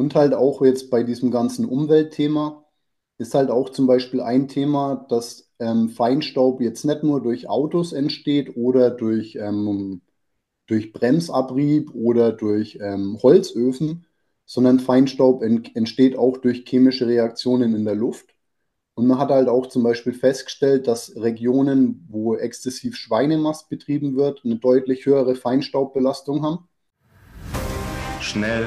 Und halt auch jetzt bei diesem ganzen Umweltthema ist halt auch zum Beispiel ein Thema, dass ähm, Feinstaub jetzt nicht nur durch Autos entsteht oder durch, ähm, durch Bremsabrieb oder durch ähm, Holzöfen, sondern Feinstaub ent entsteht auch durch chemische Reaktionen in der Luft. Und man hat halt auch zum Beispiel festgestellt, dass Regionen, wo exzessiv Schweinemast betrieben wird, eine deutlich höhere Feinstaubbelastung haben. Schnell,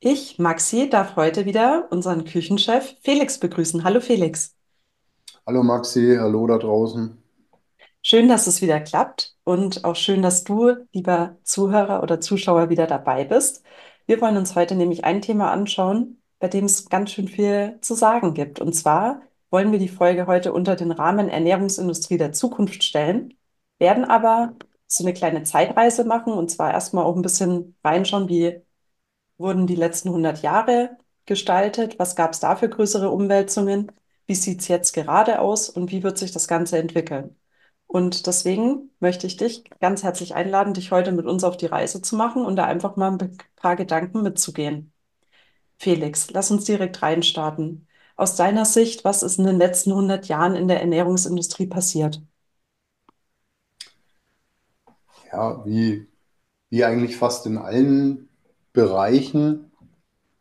Ich, Maxi, darf heute wieder unseren Küchenchef Felix begrüßen. Hallo Felix. Hallo Maxi, hallo da draußen. Schön, dass es wieder klappt und auch schön, dass du, lieber Zuhörer oder Zuschauer, wieder dabei bist. Wir wollen uns heute nämlich ein Thema anschauen, bei dem es ganz schön viel zu sagen gibt. Und zwar wollen wir die Folge heute unter den Rahmen Ernährungsindustrie der Zukunft stellen, werden aber so eine kleine Zeitreise machen und zwar erstmal auch ein bisschen reinschauen, wie wurden die letzten 100 Jahre gestaltet, was gab es da für größere Umwälzungen, wie sieht es jetzt gerade aus und wie wird sich das Ganze entwickeln. Und deswegen möchte ich dich ganz herzlich einladen, dich heute mit uns auf die Reise zu machen und da einfach mal ein paar Gedanken mitzugehen. Felix, lass uns direkt reinstarten. Aus deiner Sicht, was ist in den letzten 100 Jahren in der Ernährungsindustrie passiert? ja, wie, wie eigentlich fast in allen Bereichen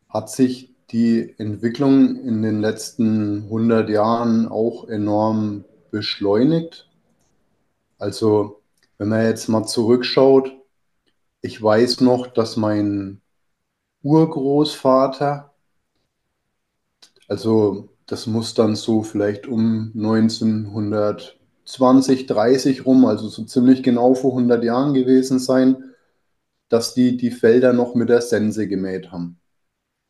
hat sich die Entwicklung in den letzten 100 Jahren auch enorm beschleunigt. Also wenn man jetzt mal zurückschaut, ich weiß noch, dass mein Urgroßvater, also das muss dann so vielleicht um 1900 20, 30 rum, also so ziemlich genau vor 100 Jahren gewesen sein, dass die die Felder noch mit der Sense gemäht haben.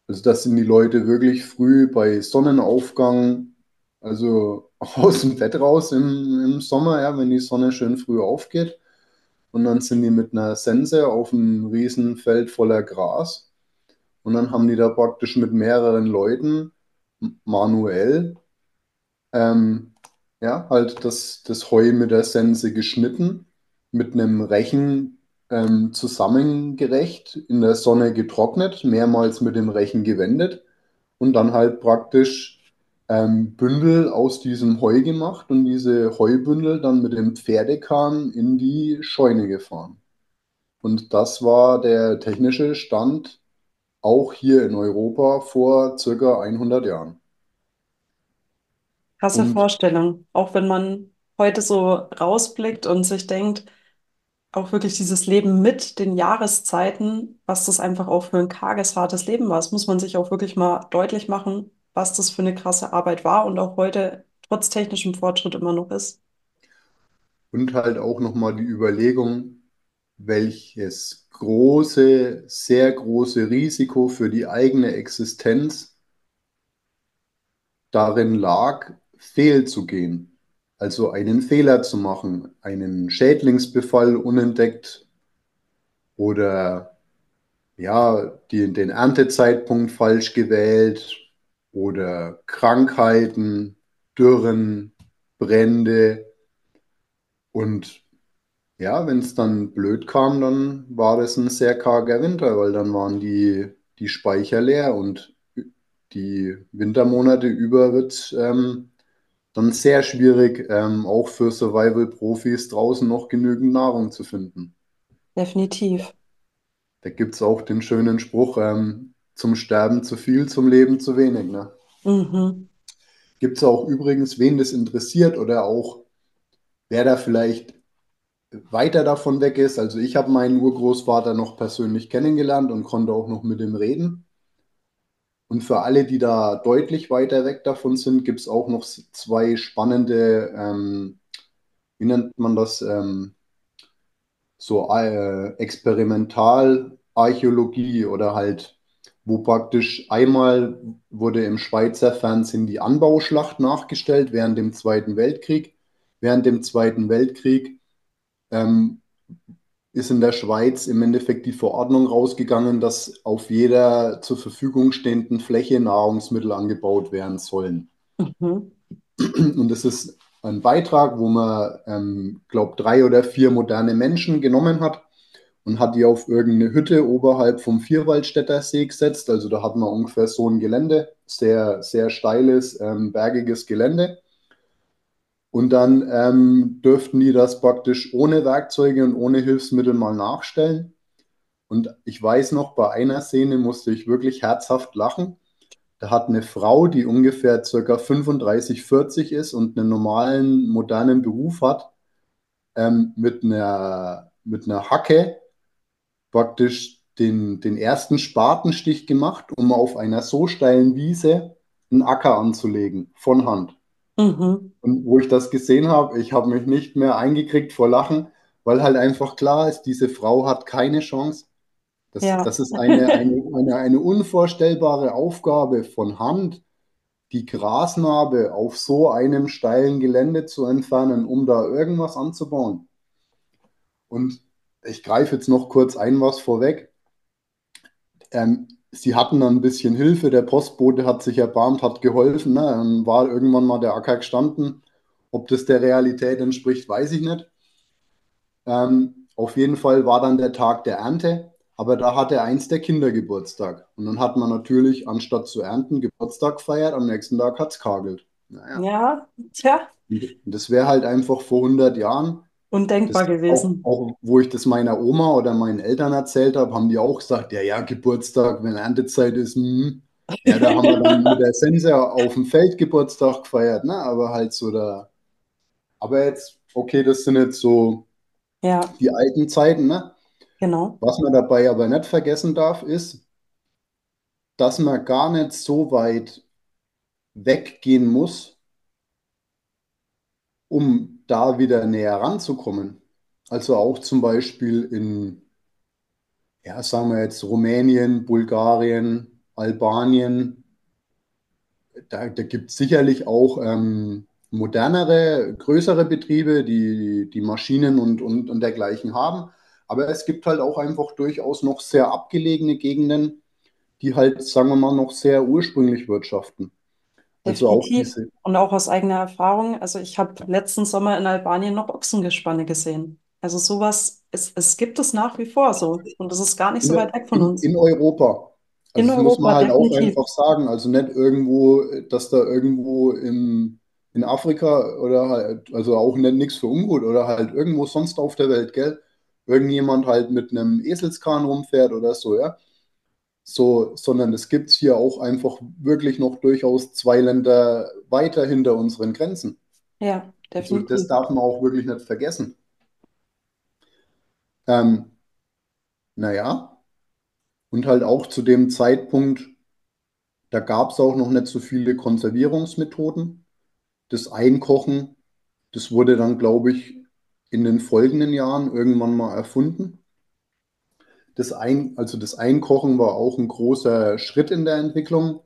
Also das sind die Leute wirklich früh bei Sonnenaufgang, also aus dem Bett raus im, im Sommer, ja, wenn die Sonne schön früh aufgeht. Und dann sind die mit einer Sense auf einem riesen Feld voller Gras. Und dann haben die da praktisch mit mehreren Leuten manuell ähm, ja, halt das, das Heu mit der Sense geschnitten, mit einem Rechen ähm, zusammengerecht, in der Sonne getrocknet, mehrmals mit dem Rechen gewendet und dann halt praktisch ähm, Bündel aus diesem Heu gemacht und diese Heubündel dann mit dem Pferdekahn in die Scheune gefahren. Und das war der technische Stand auch hier in Europa vor circa 100 Jahren. Krasse Und Vorstellung. Auch wenn man heute so rausblickt und sich denkt, auch wirklich dieses Leben mit den Jahreszeiten, was das einfach auch für ein karges, hartes Leben war. Das muss man sich auch wirklich mal deutlich machen, was das für eine krasse Arbeit war und auch heute trotz technischem Fortschritt immer noch ist. Und halt auch nochmal die Überlegung, welches große, sehr große Risiko für die eigene Existenz darin lag, fehlzugehen, also einen Fehler zu machen, einen Schädlingsbefall unentdeckt oder ja, die, den Erntezeitpunkt falsch gewählt oder Krankheiten, Dürren, Brände. Und ja, wenn es dann blöd kam, dann war das ein sehr karger Winter, weil dann waren die, die Speicher leer und die Wintermonate über wird ähm, dann sehr schwierig, ähm, auch für Survival-Profis draußen noch genügend Nahrung zu finden. Definitiv. Da gibt es auch den schönen Spruch, ähm, zum Sterben zu viel, zum Leben zu wenig. Ne? Mhm. Gibt es auch übrigens, wen das interessiert oder auch wer da vielleicht weiter davon weg ist. Also ich habe meinen Urgroßvater noch persönlich kennengelernt und konnte auch noch mit ihm reden. Und für alle, die da deutlich weiter weg davon sind, gibt es auch noch zwei spannende, ähm, wie nennt man das, ähm, so äh, Experimentalarchäologie oder halt wo praktisch einmal wurde im Schweizer Fernsehen die Anbauschlacht nachgestellt während dem Zweiten Weltkrieg. Während dem Zweiten Weltkrieg ähm, ist in der Schweiz im Endeffekt die Verordnung rausgegangen, dass auf jeder zur Verfügung stehenden Fläche Nahrungsmittel angebaut werden sollen. Mhm. Und das ist ein Beitrag, wo man, ähm, glaube drei oder vier moderne Menschen genommen hat und hat die auf irgendeine Hütte oberhalb vom Vierwaldstätter See gesetzt. Also da hat man ungefähr so ein Gelände, sehr, sehr steiles, ähm, bergiges Gelände. Und dann ähm, dürften die das praktisch ohne Werkzeuge und ohne Hilfsmittel mal nachstellen. Und ich weiß noch, bei einer Szene musste ich wirklich herzhaft lachen. Da hat eine Frau, die ungefähr circa 35, 40 ist und einen normalen, modernen Beruf hat, ähm, mit, einer, mit einer Hacke praktisch den, den ersten Spatenstich gemacht, um auf einer so steilen Wiese einen Acker anzulegen, von Hand. Mhm. Und wo ich das gesehen habe, ich habe mich nicht mehr eingekriegt vor Lachen, weil halt einfach klar ist, diese Frau hat keine Chance. Das, ja. das ist eine, eine, eine, eine unvorstellbare Aufgabe von Hand, die Grasnarbe auf so einem steilen Gelände zu entfernen, um da irgendwas anzubauen. Und ich greife jetzt noch kurz ein was vorweg. Ähm, sie hatten dann ein bisschen Hilfe, der Postbote hat sich erbarmt, hat geholfen. Ne? Dann war irgendwann mal der Acker gestanden. Ob das der Realität entspricht, weiß ich nicht. Ähm, auf jeden Fall war dann der Tag der Ernte, aber da hatte eins der Kinder Geburtstag. Und dann hat man natürlich, anstatt zu ernten, Geburtstag gefeiert, am nächsten Tag hat es kagelt. Naja. Ja, tja. Das wäre halt einfach vor 100 Jahren Undenkbar gewesen. Auch, auch, wo ich das meiner Oma oder meinen Eltern erzählt habe, haben die auch gesagt, ja, ja, Geburtstag, wenn Erntezeit ist, hm. ja, da haben wir dann mit der Sense auf dem Feld Geburtstag gefeiert, ne? aber halt so da. Aber jetzt, okay, das sind jetzt so ja. die alten Zeiten, ne? Genau. Was man dabei aber nicht vergessen darf, ist, dass man gar nicht so weit weggehen muss, um da wieder näher ranzukommen. Also auch zum Beispiel in, ja, sagen wir jetzt Rumänien, Bulgarien, Albanien. Da, da gibt es sicherlich auch ähm, modernere, größere Betriebe, die, die Maschinen und, und, und dergleichen haben. Aber es gibt halt auch einfach durchaus noch sehr abgelegene Gegenden, die halt, sagen wir mal, noch sehr ursprünglich wirtschaften. Also auch diese. Und auch aus eigener Erfahrung. Also ich habe letzten Sommer in Albanien noch Ochsengespanne gesehen. Also sowas, es, es gibt es nach wie vor so. Und es ist gar nicht so weit weg von uns. In, in Europa. Also in das Europa, muss man halt definitiv. auch einfach sagen. Also nicht irgendwo, dass da irgendwo im, in Afrika oder halt, also auch nicht nichts für ungut oder halt irgendwo sonst auf der Welt, gell? Irgendjemand halt mit einem Eselskahn rumfährt oder so, ja so, sondern es gibt hier auch einfach wirklich noch durchaus zwei Länder weiter hinter unseren Grenzen. Ja, definitiv. Also das darf man auch wirklich nicht vergessen. Ähm, naja, und halt auch zu dem Zeitpunkt, da gab es auch noch nicht so viele Konservierungsmethoden. Das Einkochen, das wurde dann, glaube ich, in den folgenden Jahren irgendwann mal erfunden. Das, Ein, also das Einkochen war auch ein großer Schritt in der Entwicklung,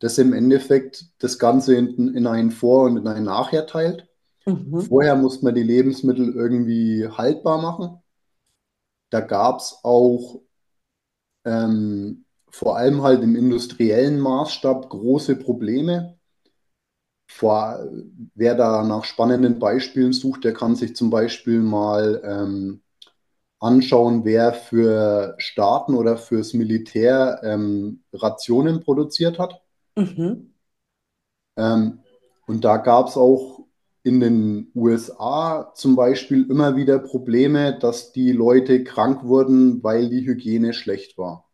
das im Endeffekt das Ganze in, in ein Vor- und in ein Nachher teilt. Mhm. Vorher musste man die Lebensmittel irgendwie haltbar machen. Da gab es auch ähm, vor allem halt im industriellen Maßstab große Probleme. Vor, wer da nach spannenden Beispielen sucht, der kann sich zum Beispiel mal ähm, anschauen, wer für Staaten oder fürs Militär ähm, Rationen produziert hat. Mhm. Ähm, und da gab es auch in den USA zum Beispiel immer wieder Probleme, dass die Leute krank wurden, weil die Hygiene schlecht war.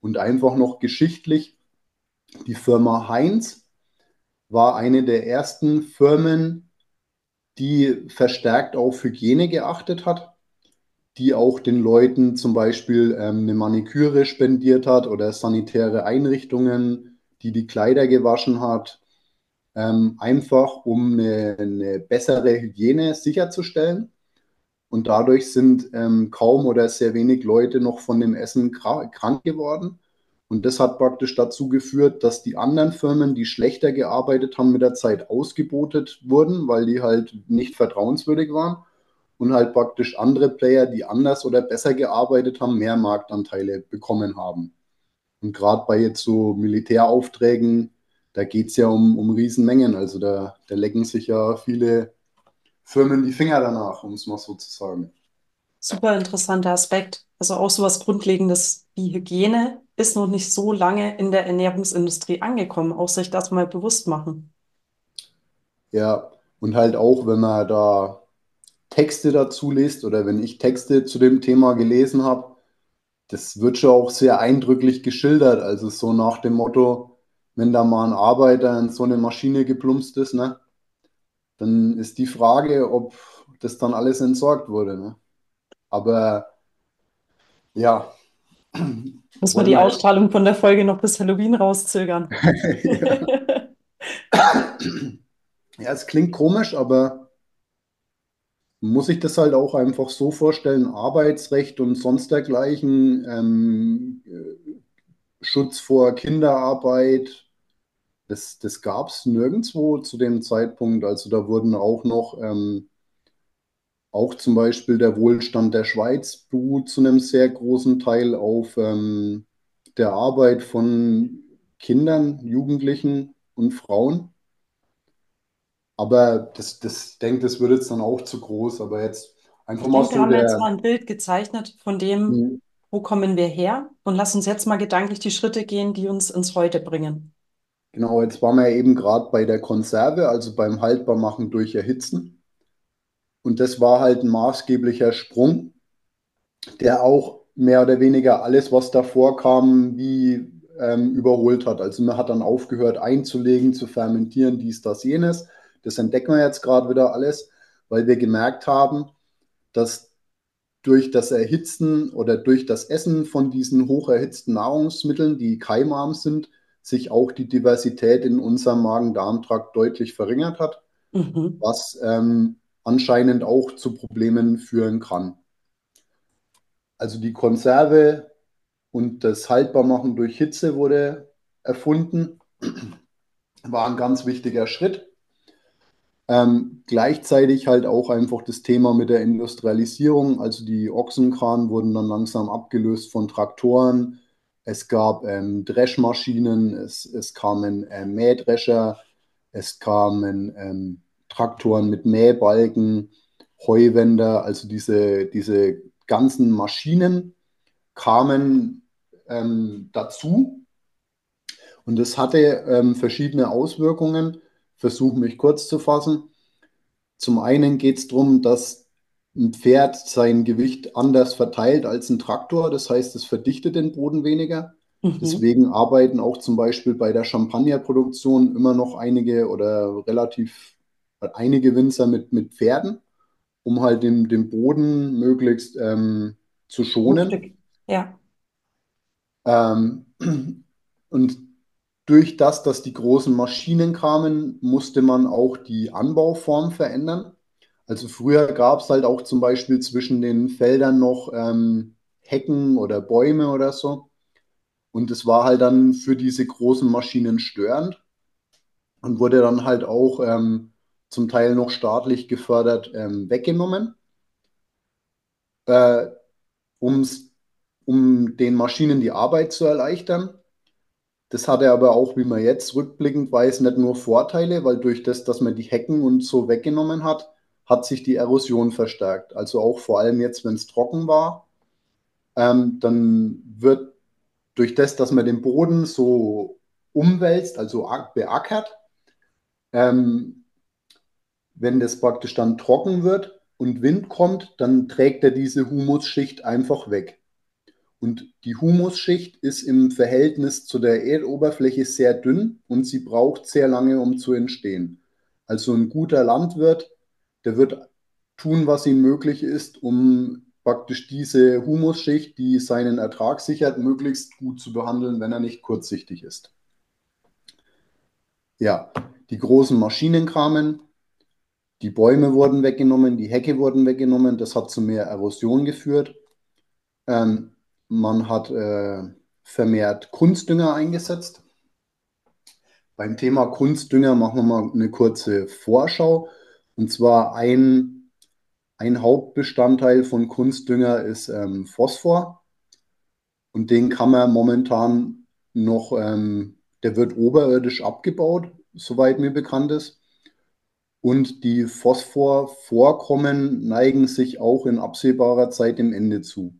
Und einfach noch geschichtlich, die Firma Heinz war eine der ersten Firmen, die verstärkt auf Hygiene geachtet hat die auch den Leuten zum Beispiel ähm, eine Maniküre spendiert hat oder sanitäre Einrichtungen, die die Kleider gewaschen hat, ähm, einfach um eine, eine, bessere Hygiene sicherzustellen. Und dadurch sind ähm, kaum oder sehr wenig Leute noch von dem Essen krank geworden. Und das hat praktisch dazu geführt, dass die anderen Firmen, die schlechter gearbeitet haben, mit der Zeit ausgebotet wurden, weil die halt nicht vertrauenswürdig waren. Und halt praktisch andere Player, die anders oder besser gearbeitet haben, mehr Marktanteile bekommen haben. Und gerade bei jetzt so Militäraufträgen, da geht es ja um, um Riesenmengen. Also da, da lecken sich ja viele Firmen die Finger danach, um es mal so zu sagen. Super interessanter Aspekt. Also auch so was Grundlegendes wie Hygiene ist noch nicht so lange in der Ernährungsindustrie angekommen, auch sich das mal bewusst machen. Ja, und halt auch, wenn man da Texte dazu liest oder wenn ich Texte zu dem Thema gelesen habe, das wird schon auch sehr eindrücklich geschildert. Also so nach dem Motto, wenn da mal ein Arbeiter in so eine Maschine geplumpst ist, ne, dann ist die Frage, ob das dann alles entsorgt wurde. Ne? Aber ja. Muss man die Ausstrahlung von der Folge noch bis Halloween rauszögern. ja. ja, es klingt komisch, aber muss ich das halt auch einfach so vorstellen, Arbeitsrecht und sonst dergleichen, ähm, Schutz vor Kinderarbeit, das, das gab es nirgendwo zu dem Zeitpunkt. Also da wurden auch noch, ähm, auch zum Beispiel der Wohlstand der Schweiz beruht zu einem sehr großen Teil auf ähm, der Arbeit von Kindern, Jugendlichen und Frauen. Aber das, das denke, das wird jetzt dann auch zu groß. Aber jetzt einfach Ich mal denke, wir so haben jetzt der. mal ein Bild gezeichnet von dem, Mhm. wo kommen wir her? Und lass uns jetzt mal gedanklich die Schritte gehen, die uns ins Heute bringen. Genau, jetzt waren wir ja eben gerade bei der Konserve, also beim Haltbarmachen durch Erhitzen. Und das war halt ein maßgeblicher Sprung, der auch mehr oder weniger alles, was davor kam, wie ähm, überholt hat. Also man hat dann aufgehört einzulegen, zu fermentieren, dies, das, jenes. Das entdecken wir jetzt gerade wieder alles, weil wir gemerkt haben, dass durch das Erhitzen oder durch das Essen von diesen hoch erhitzten Nahrungsmitteln, die keimarm sind, sich auch die Diversität in unserem Magen-Darm-Trakt deutlich verringert hat, Mhm. was ähm, anscheinend auch zu Problemen führen kann. Also die Konserve und das Haltbarmachen durch Hitze wurde erfunden, war ein ganz wichtiger Schritt. Ähm, gleichzeitig halt auch einfach das Thema mit der Industrialisierung. Also die Ochsenkran wurden dann langsam abgelöst von Traktoren. Es gab ähm, Dreschmaschinen, es, es kamen ähm, Mähdrescher, es kamen ähm, Traktoren mit Mähbalken, Heuwender, also diese, diese ganzen Maschinen kamen ähm, dazu. Und das hatte ähm, verschiedene Auswirkungen. Versuche mich kurz zu fassen. Zum einen geht es darum, dass ein Pferd sein Gewicht anders verteilt als ein Traktor. Das heißt, es verdichtet den Boden weniger. Mhm. Deswegen arbeiten auch zum Beispiel bei der Champagnerproduktion immer noch einige oder relativ einige Winzer mit, mit Pferden, um halt den, den Boden möglichst ähm, zu schonen. Ja. Ähm, und durch das, dass die großen Maschinen kamen, musste man auch die Anbauform verändern. Also früher gab es halt auch zum Beispiel zwischen den Feldern noch ähm, Hecken oder Bäume oder so. Und es war halt dann für diese großen Maschinen störend und wurde dann halt auch ähm, zum Teil noch staatlich gefördert ähm, weggenommen, äh, um den Maschinen die Arbeit zu erleichtern. Das hatte aber auch, wie man jetzt rückblickend weiß, nicht nur Vorteile, weil durch das, dass man die Hecken und so weggenommen hat, hat sich die Erosion verstärkt. Also auch vor allem jetzt, wenn es trocken war, ähm, dann wird durch das, dass man den Boden so umwälzt, also beackert, ähm, wenn das praktisch dann trocken wird und Wind kommt, dann trägt er diese Humusschicht einfach weg. Und die Humusschicht ist im Verhältnis zu der Erdoberfläche sehr dünn und sie braucht sehr lange, um zu entstehen. Also ein guter Landwirt, der wird tun, was ihm möglich ist, um praktisch diese Humusschicht, die seinen Ertrag sichert, möglichst gut zu behandeln, wenn er nicht kurzsichtig ist. Ja, die großen Maschinen kamen, die Bäume wurden weggenommen, die Hecke wurden weggenommen, das hat zu mehr Erosion geführt. Ähm, man hat äh, vermehrt Kunstdünger eingesetzt. Beim Thema Kunstdünger machen wir mal eine kurze Vorschau. Und zwar ein, ein Hauptbestandteil von Kunstdünger ist ähm, Phosphor. Und den kann man momentan noch, ähm, der wird oberirdisch abgebaut, soweit mir bekannt ist. Und die Phosphorvorkommen neigen sich auch in absehbarer Zeit dem Ende zu.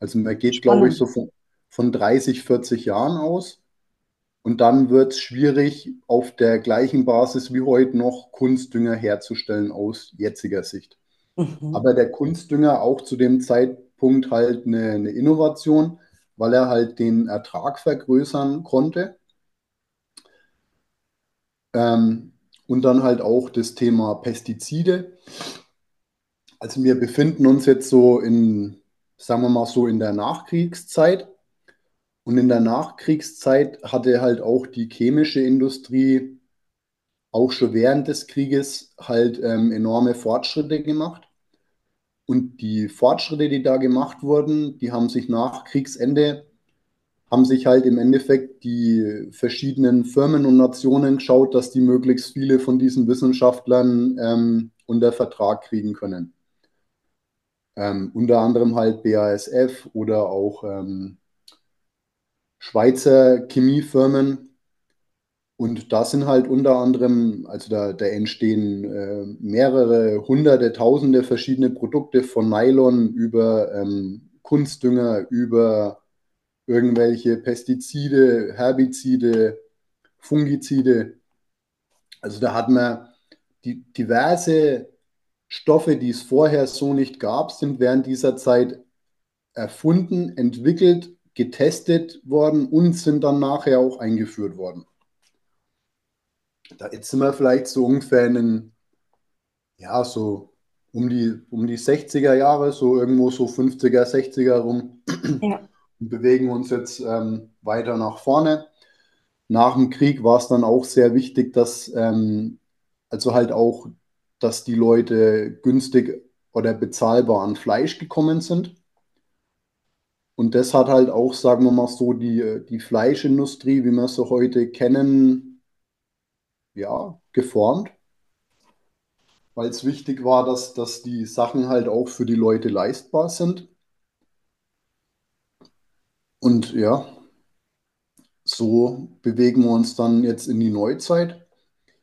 Also man geht, glaube ich, so von, von 30, 40 Jahren aus. Und dann wird es schwierig, auf der gleichen Basis wie heute noch Kunstdünger herzustellen aus jetziger Sicht. Mhm. Aber der Kunstdünger auch zu dem Zeitpunkt halt eine, eine Innovation, weil er halt den Ertrag vergrößern konnte. Ähm, und dann halt auch das Thema Pestizide. Also wir befinden uns jetzt so in, sagen wir mal so, in der Nachkriegszeit. Und in der Nachkriegszeit hatte halt auch die chemische Industrie auch schon während des Krieges halt ähm, enorme Fortschritte gemacht. Und die Fortschritte, die da gemacht wurden, die haben sich nach Kriegsende, haben sich halt im Endeffekt die verschiedenen Firmen und Nationen geschaut, dass die möglichst viele von diesen Wissenschaftlern ähm, unter Vertrag kriegen können. Ähm, unter anderem halt BASF oder auch ähm, Schweizer Chemiefirmen. Und da sind halt unter anderem, also da, da entstehen äh, mehrere hunderte, tausende verschiedene Produkte von Nylon über ähm, Kunstdünger, über irgendwelche Pestizide, Herbizide, Fungizide. Also da hat man die diverse Stoffe, die es vorher so nicht gab, sind während dieser Zeit erfunden, entwickelt getestet worden und sind dann nachher auch eingeführt worden. Da, jetzt sind wir vielleicht so ungefähr in den, ja, so um die, um die 60er Jahre, so irgendwo so 50er, 60er rum ja. und bewegen uns jetzt ähm, weiter nach vorne. Nach dem Krieg war es dann auch sehr wichtig, dass ähm, also halt auch, dass die Leute günstig oder bezahlbar an Fleisch gekommen sind. Und das hat halt auch, sagen wir mal so, die, die Fleischindustrie, wie wir sie heute kennen, ja, geformt. Weil es wichtig war, dass, dass die Sachen halt auch für die Leute leistbar sind. Und ja, so bewegen wir uns dann jetzt in die Neuzeit.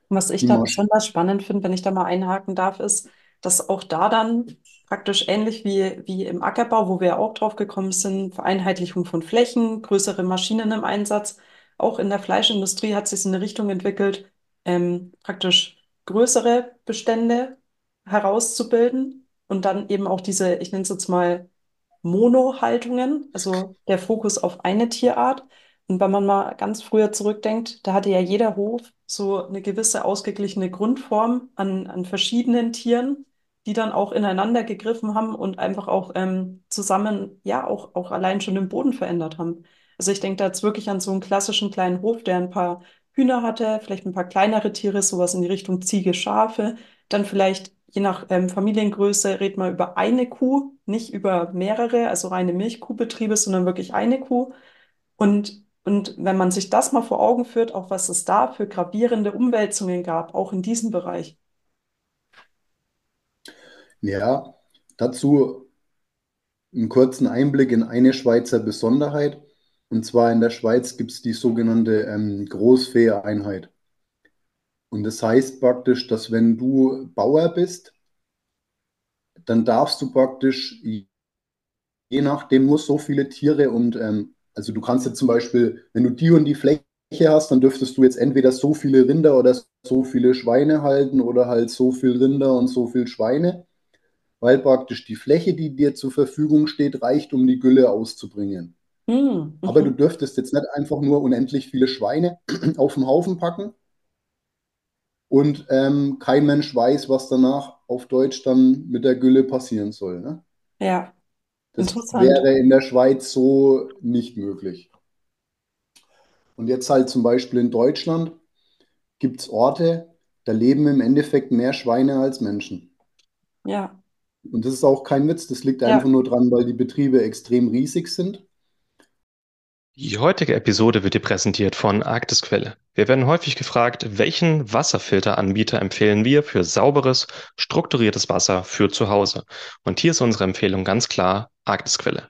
Was ich da besonders spannend finde, wenn ich da mal einhaken darf, ist, dass auch da dann praktisch ähnlich wie, wie im Ackerbau, wo wir auch drauf gekommen sind, Vereinheitlichung von Flächen, größere Maschinen im Einsatz. Auch in der Fleischindustrie hat sich in eine Richtung entwickelt, ähm, praktisch größere Bestände herauszubilden und dann eben auch diese, ich nenne es jetzt mal Mono-Haltungen, also der Fokus auf eine Tierart. Und wenn man mal ganz früher zurückdenkt, da hatte ja jeder Hof so eine gewisse ausgeglichene Grundform an, an verschiedenen Tieren die dann auch ineinander gegriffen haben und einfach auch ähm, zusammen, ja, auch, auch allein schon den Boden verändert haben. Also ich denke da jetzt wirklich an so einen klassischen kleinen Hof, der ein paar Hühner hatte, vielleicht ein paar kleinere Tiere, sowas in die Richtung Ziege, Schafe, dann vielleicht je nach ähm, Familiengröße redet man über eine Kuh, nicht über mehrere, also reine Milchkuhbetriebe, sondern wirklich eine Kuh. Und, und wenn man sich das mal vor Augen führt, auch was es da für gravierende Umwälzungen gab, auch in diesem Bereich, ja, dazu einen kurzen Einblick in eine Schweizer Besonderheit. Und zwar in der Schweiz gibt es die sogenannte ähm, Großvieheinheit. Und das heißt praktisch, dass wenn du Bauer bist, dann darfst du praktisch, je nachdem, nur so viele Tiere und ähm, also du kannst jetzt zum Beispiel, wenn du die und die Fläche hast, dann dürftest du jetzt entweder so viele Rinder oder so viele Schweine halten oder halt so viel Rinder und so viel Schweine weil praktisch die Fläche, die dir zur Verfügung steht, reicht, um die Gülle auszubringen. Mhm. Aber du dürftest jetzt nicht einfach nur unendlich viele Schweine auf den Haufen packen und ähm, kein Mensch weiß, was danach auf Deutsch dann mit der Gülle passieren soll. Ne? Ja. Das wäre in der Schweiz so nicht möglich. Und jetzt halt zum Beispiel in Deutschland gibt es Orte, da leben im Endeffekt mehr Schweine als Menschen. Ja. Und das ist auch kein Witz, das liegt ja. einfach nur dran, weil die Betriebe extrem riesig sind. Die heutige Episode wird dir präsentiert von Arktisquelle. Wir werden häufig gefragt, welchen Wasserfilteranbieter empfehlen wir für sauberes, strukturiertes Wasser für zu Hause. Und hier ist unsere Empfehlung ganz klar Arktisquelle.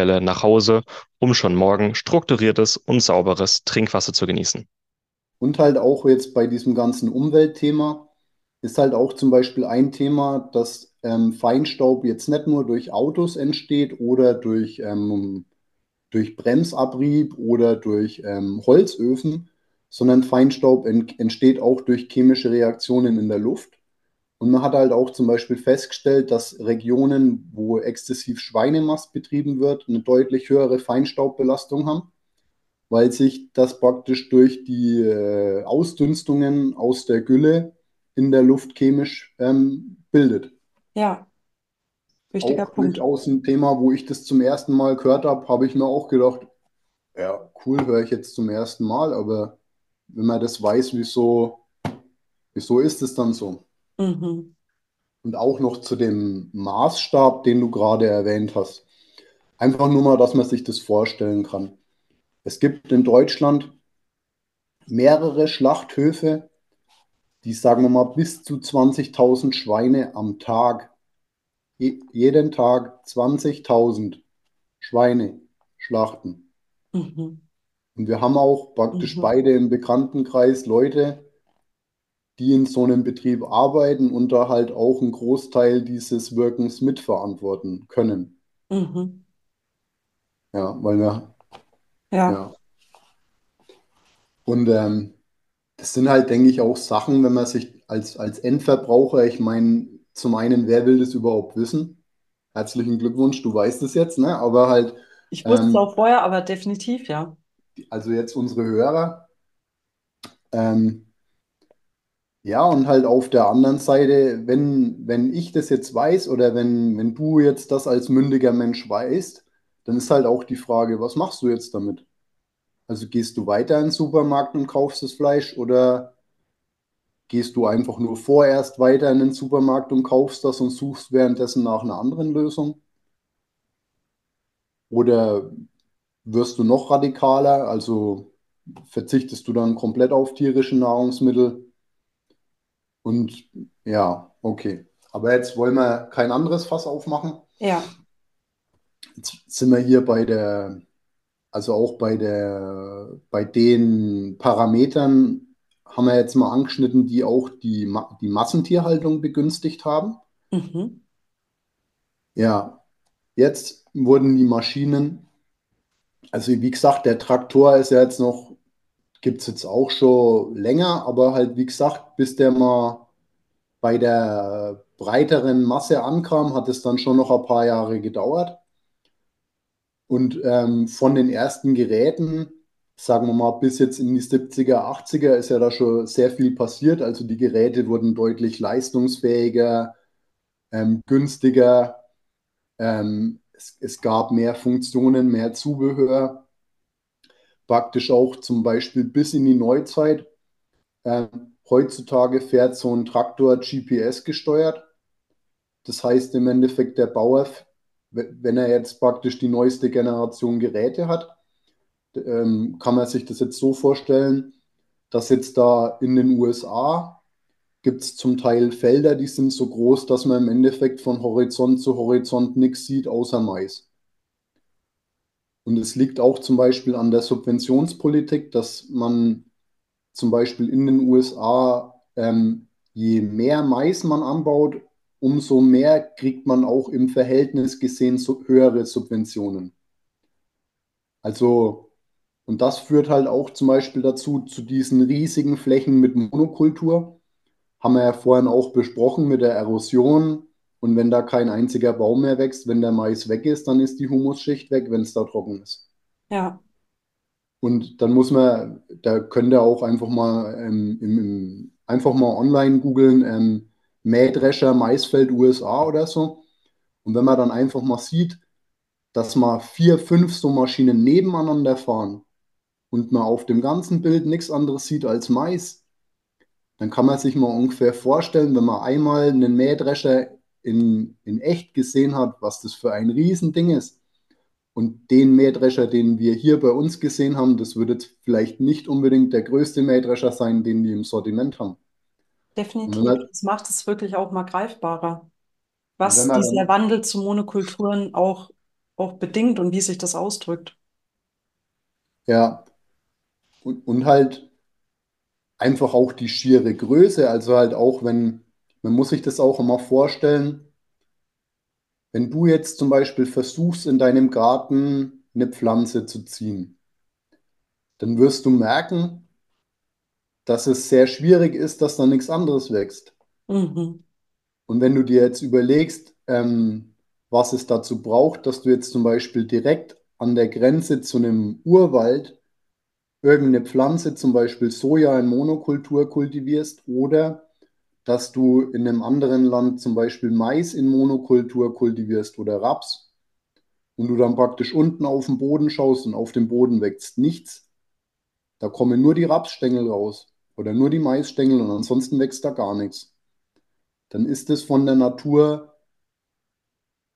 Quelle nach Hause, um schon morgen strukturiertes und sauberes Trinkwasser zu genießen. Und halt auch jetzt bei diesem ganzen Umweltthema ist halt auch zum Beispiel ein Thema, dass ähm, Feinstaub jetzt nicht nur durch Autos entsteht oder durch, ähm, durch Bremsabrieb oder durch ähm, Holzöfen, sondern Feinstaub ent entsteht auch durch chemische Reaktionen in der Luft. Und man hat halt auch zum Beispiel festgestellt, dass Regionen, wo exzessiv Schweinemast betrieben wird, eine deutlich höhere Feinstaubbelastung haben, weil sich das praktisch durch die äh, Ausdünstungen aus der Gülle in der Luft chemisch ähm, bildet. Ja, wichtiger auch Punkt. Aus ein Thema, wo ich das zum ersten Mal gehört habe, habe ich mir auch gedacht, ja, cool, höre ich jetzt zum ersten Mal, aber wenn man das weiß, wieso, wieso ist es dann so? Mhm. Und auch noch zu dem Maßstab, den du gerade erwähnt hast. Einfach nur mal, dass man sich das vorstellen kann. Es gibt in Deutschland mehrere Schlachthöfe, die, sagen wir mal, bis zu 20.000 Schweine am Tag, jeden Tag 20.000 Schweine schlachten. Mhm. Und wir haben auch praktisch mhm. beide im Bekanntenkreis Leute, die in so einem Betrieb arbeiten und da halt auch einen Großteil dieses Wirkens mitverantworten können. Mhm. Ja, weil wir. Ja. ja. Und ähm, das sind halt, denke ich, auch Sachen, wenn man sich als, als Endverbraucher, ich meine, zum einen, wer will das überhaupt wissen? Herzlichen Glückwunsch, du weißt es jetzt, ne? Aber halt. Ich wusste ähm, es auch vorher, aber definitiv, ja. Also jetzt unsere Hörer. Ähm, ja, und halt auf der anderen Seite, wenn, wenn ich das jetzt weiß oder wenn, wenn du jetzt das als mündiger Mensch weißt, dann ist halt auch die Frage, was machst du jetzt damit? Also gehst du weiter in den Supermarkt und kaufst das Fleisch oder gehst du einfach nur vorerst weiter in den Supermarkt und kaufst das und suchst währenddessen nach einer anderen Lösung? Oder wirst du noch radikaler, also verzichtest du dann komplett auf tierische Nahrungsmittel? Und ja, okay. Aber jetzt wollen wir kein anderes Fass aufmachen. Ja. Jetzt sind wir hier bei der, also auch bei der, bei den Parametern haben wir jetzt mal angeschnitten, die auch die, die Massentierhaltung begünstigt haben. Mhm. Ja, jetzt wurden die Maschinen, also wie gesagt, der Traktor ist ja jetzt noch gibt es jetzt auch schon länger, aber halt wie gesagt, bis der mal bei der breiteren Masse ankam, hat es dann schon noch ein paar Jahre gedauert. Und ähm, von den ersten Geräten, sagen wir mal, bis jetzt in die 70er, 80er ist ja da schon sehr viel passiert. Also die Geräte wurden deutlich leistungsfähiger, ähm, günstiger. Ähm, es, es gab mehr Funktionen, mehr Zubehör praktisch auch zum Beispiel bis in die Neuzeit. Ähm, heutzutage fährt so ein Traktor GPS gesteuert. Das heißt im Endeffekt, der Bauer, wenn er jetzt praktisch die neueste Generation Geräte hat, ähm, kann man sich das jetzt so vorstellen, dass jetzt da in den USA gibt es zum Teil Felder, die sind so groß, dass man im Endeffekt von Horizont zu Horizont nichts sieht außer Mais. Und es liegt auch zum Beispiel an der Subventionspolitik, dass man zum Beispiel in den USA, ähm, je mehr Mais man anbaut, umso mehr kriegt man auch im Verhältnis gesehen so höhere Subventionen. Also, und das führt halt auch zum Beispiel dazu, zu diesen riesigen Flächen mit Monokultur. Haben wir ja vorhin auch besprochen mit der Erosion, und wenn da kein einziger Baum mehr wächst, wenn der Mais weg ist, dann ist die Humusschicht weg, wenn es da trocken ist. Ja. Und dann muss man, da könnt ihr auch einfach mal, ähm, im, im, einfach mal online googeln, ähm, Mähdrescher Maisfeld USA oder so. Und wenn man dann einfach mal sieht, dass mal vier, fünf so Maschinen nebeneinander fahren und man auf dem ganzen Bild nichts anderes sieht als Mais, dann kann man sich mal ungefähr vorstellen, wenn man einmal einen Mähdrescher in, in echt gesehen hat, was das für ein Riesending ist. Und den Mähdrescher, den wir hier bei uns gesehen haben, das wird jetzt vielleicht nicht unbedingt der größte Mähdrescher sein, den die im Sortiment haben. Definitiv. man, Das macht es wirklich auch mal greifbarer, was man dieser Wandel zu Monokulturen auch, auch bedingt und wie sich das ausdrückt. ja, und, und halt einfach auch die schiere Größe, also halt auch, wenn, man muss sich das auch immer vorstellen, wenn du jetzt zum Beispiel versuchst, in deinem Garten eine Pflanze zu ziehen, dann wirst du merken, dass es sehr schwierig ist, dass da nichts anderes wächst. Mhm. Und wenn du dir jetzt überlegst, ähm, was es dazu braucht, dass du jetzt zum Beispiel direkt an der Grenze zu einem Urwald irgendeine Pflanze, zum Beispiel Soja in Monokultur kultivierst oder dass du in einem anderen Land zum Beispiel Mais in Monokultur kultivierst oder Raps und du dann praktisch unten auf den Boden schaust und auf dem Boden wächst nichts, da kommen nur die Rapsstängel raus oder nur die Maisstängel und ansonsten wächst da gar nichts. Dann ist es von der Natur,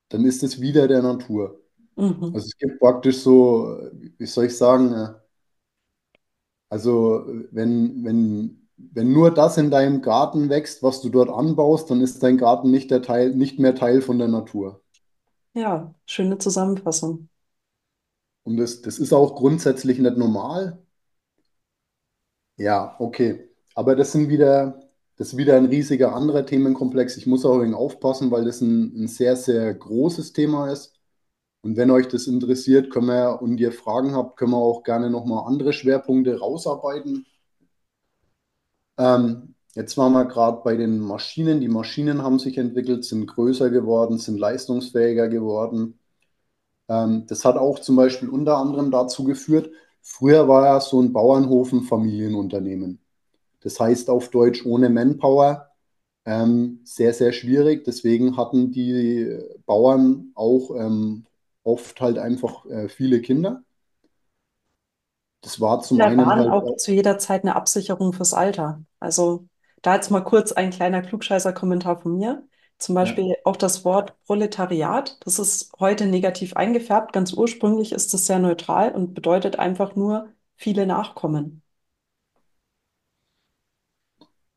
dann ist es wieder der Natur. Mhm. Also es gibt praktisch so, wie soll ich sagen, äh, also wenn, wenn, wenn nur das in deinem Garten wächst, was du dort anbaust, dann ist dein Garten nicht der Teil, nicht mehr Teil von der Natur. Ja, schöne Zusammenfassung. Und das, das ist auch grundsätzlich nicht normal. Ja, okay. Aber das sind wieder, das ist wieder ein riesiger anderer Themenkomplex. Ich muss auch ein aufpassen, weil das ein, ein sehr, sehr großes Thema ist. Und wenn euch das interessiert, können wir und ihr Fragen habt, können wir auch gerne nochmal andere Schwerpunkte rausarbeiten. Ähm, jetzt waren wir gerade bei den Maschinen. Die Maschinen haben sich entwickelt, sind größer geworden, sind leistungsfähiger geworden. Ähm, das hat auch zum Beispiel unter anderem dazu geführt, früher war ja so ein Bauernhof ein Familienunternehmen. Das heißt auf Deutsch ohne Manpower ähm, sehr, sehr schwierig. Deswegen hatten die Bauern auch ähm, oft halt einfach äh, viele Kinder. Das war zum Kinder einen halt auch zu jeder Zeit eine Absicherung fürs Alter. Also da jetzt mal kurz ein kleiner Klugscheißer-Kommentar von mir. Zum ja, Beispiel auch das Wort Proletariat, das ist heute negativ eingefärbt. Ganz ursprünglich ist das sehr neutral und bedeutet einfach nur viele Nachkommen.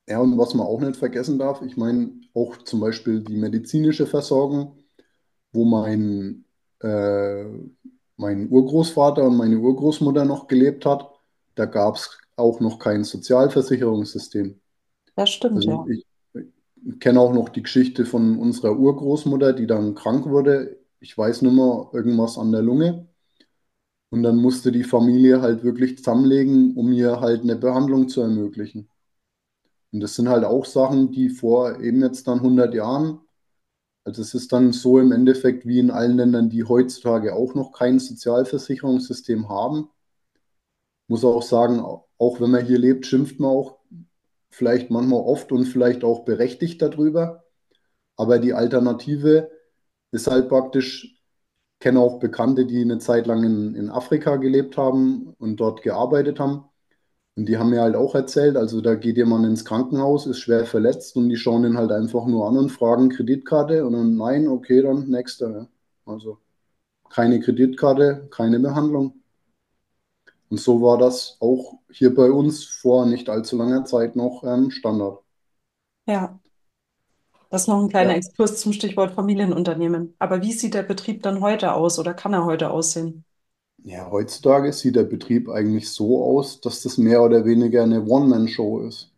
ja, und was man auch nicht vergessen darf, ich meine auch zum Beispiel die medizinische Versorgung, wo mein, äh, mein Urgroßvater und meine Urgroßmutter noch gelebt hat, da gab es auch noch kein Sozialversicherungssystem. Das stimmt, Also ja. ich, ich kenne auch noch die Geschichte von unserer Urgroßmutter, die dann krank wurde. Ich weiß nicht mehr, irgendwas an der Lunge. Und dann musste die Familie halt wirklich zusammenlegen, um ihr halt eine Behandlung zu ermöglichen. Und das sind halt auch Sachen, die vor eben jetzt dann 100 Jahren, also es ist dann so im Endeffekt wie in allen Ländern, die heutzutage auch noch kein Sozialversicherungssystem haben. Muss auch sagen, auch wenn man hier lebt, schimpft man auch vielleicht manchmal oft und vielleicht auch berechtigt darüber. Aber die Alternative ist halt praktisch, ich kenne auch Bekannte, die eine Zeit lang in, in Afrika gelebt haben und dort gearbeitet haben. Und die haben mir halt auch erzählt, also da geht jemand ins Krankenhaus, ist schwer verletzt und die schauen ihn halt einfach nur an und fragen Kreditkarte und dann nein, okay, dann nächster. Ja. Also keine Kreditkarte, keine Behandlung. Und so war das auch hier bei uns vor nicht allzu langer Zeit noch ähm, Standard. Ja, das ist noch ein kleiner Ja. Exkurs zum Stichwort Familienunternehmen. Aber wie sieht der Betrieb dann heute aus oder kann er heute aussehen? Ja, heutzutage sieht der Betrieb eigentlich so aus, dass das mehr oder weniger eine One-Man-Show ist.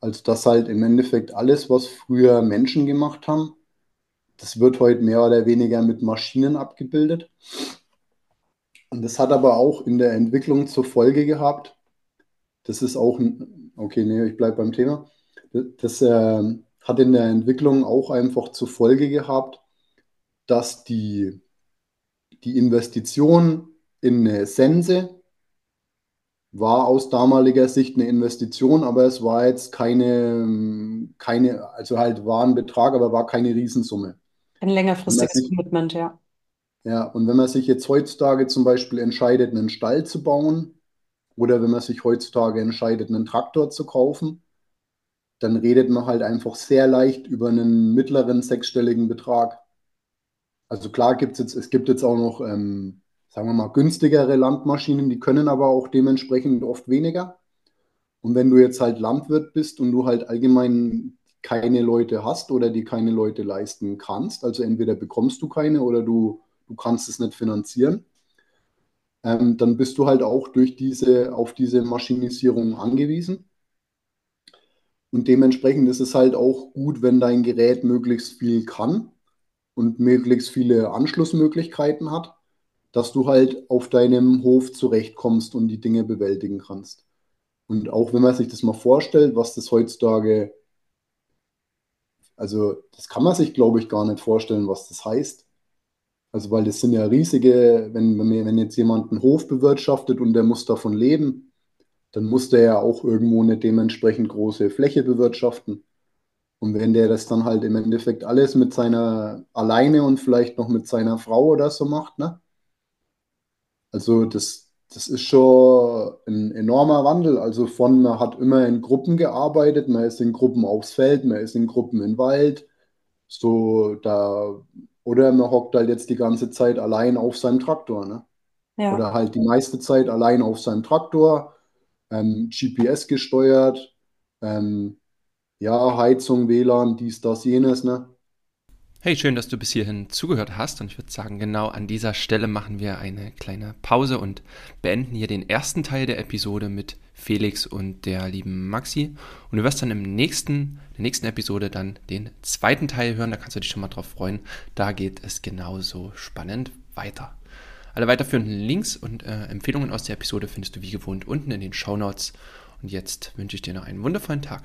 Also dass halt im Endeffekt alles, was früher Menschen gemacht haben, das wird heute mehr oder weniger mit Maschinen abgebildet. Und das hat aber auch in der Entwicklung zur Folge gehabt, das ist auch, ein- okay, nee, ich bleibe beim Thema. Das, ähm, hat in der Entwicklung auch einfach zur Folge gehabt, dass die, die Investition in Sense war aus damaliger Sicht eine Investition, aber es war jetzt keine, keine, also halt war ein Betrag, aber war keine Riesensumme. Ein längerfristiges sich, Commitment, ja. Ja, und wenn man sich jetzt heutzutage zum Beispiel entscheidet, einen Stall zu bauen oder wenn man sich heutzutage entscheidet, einen Traktor zu kaufen, dann redet man halt einfach sehr leicht über einen mittleren sechsstelligen Betrag. Also klar gibt es jetzt, es gibt jetzt auch noch ähm, sagen wir mal, günstigere Landmaschinen, die können aber auch dementsprechend oft weniger. Und wenn du jetzt halt Landwirt bist und du halt allgemein keine Leute hast oder die keine Leute leisten kannst, also entweder bekommst du keine oder du, du kannst es nicht finanzieren, ähm, dann bist du halt auch durch diese, auf diese Maschinisierung angewiesen. Und dementsprechend ist es halt auch gut, wenn dein Gerät möglichst viel kann und möglichst viele Anschlussmöglichkeiten hat dass du halt auf deinem Hof zurechtkommst und die Dinge bewältigen kannst. Und auch wenn man sich das mal vorstellt, was das heutzutage, also das kann man sich, glaube ich, gar nicht vorstellen, was das heißt. Also weil das sind ja riesige, wenn, wenn jetzt jemand einen Hof bewirtschaftet und der muss davon leben, dann muss der ja auch irgendwo eine dementsprechend große Fläche bewirtschaften. Und wenn der das dann halt im Endeffekt alles mit seiner alleine und vielleicht noch mit seiner Frau oder so macht, ne? Also das, das ist schon ein enormer Wandel. Also von, man hat immer in Gruppen gearbeitet, man ist in Gruppen aufs Feld, man ist in Gruppen im Wald. So da, oder man hockt halt jetzt die ganze Zeit allein auf seinem Traktor, ne? Ja. Oder halt die meiste Zeit allein auf seinem Traktor, ähm, GPS gesteuert, ähm, ja, Heizung, WLAN, dies, das, jenes, ne? Hey, schön, dass du bis hierhin zugehört hast. Und ich würde sagen, genau an dieser Stelle machen wir eine kleine Pause und beenden hier den ersten Teil der Episode mit Felix und der lieben Maxi. Und du wirst dann im nächsten, der nächsten Episode dann den zweiten Teil hören. Da kannst du dich schon mal drauf freuen. Da geht es genauso spannend weiter. Alle weiterführenden Links und äh, Empfehlungen aus der Episode findest du wie gewohnt unten in den Show Notes. Und jetzt wünsche ich dir noch einen wundervollen Tag.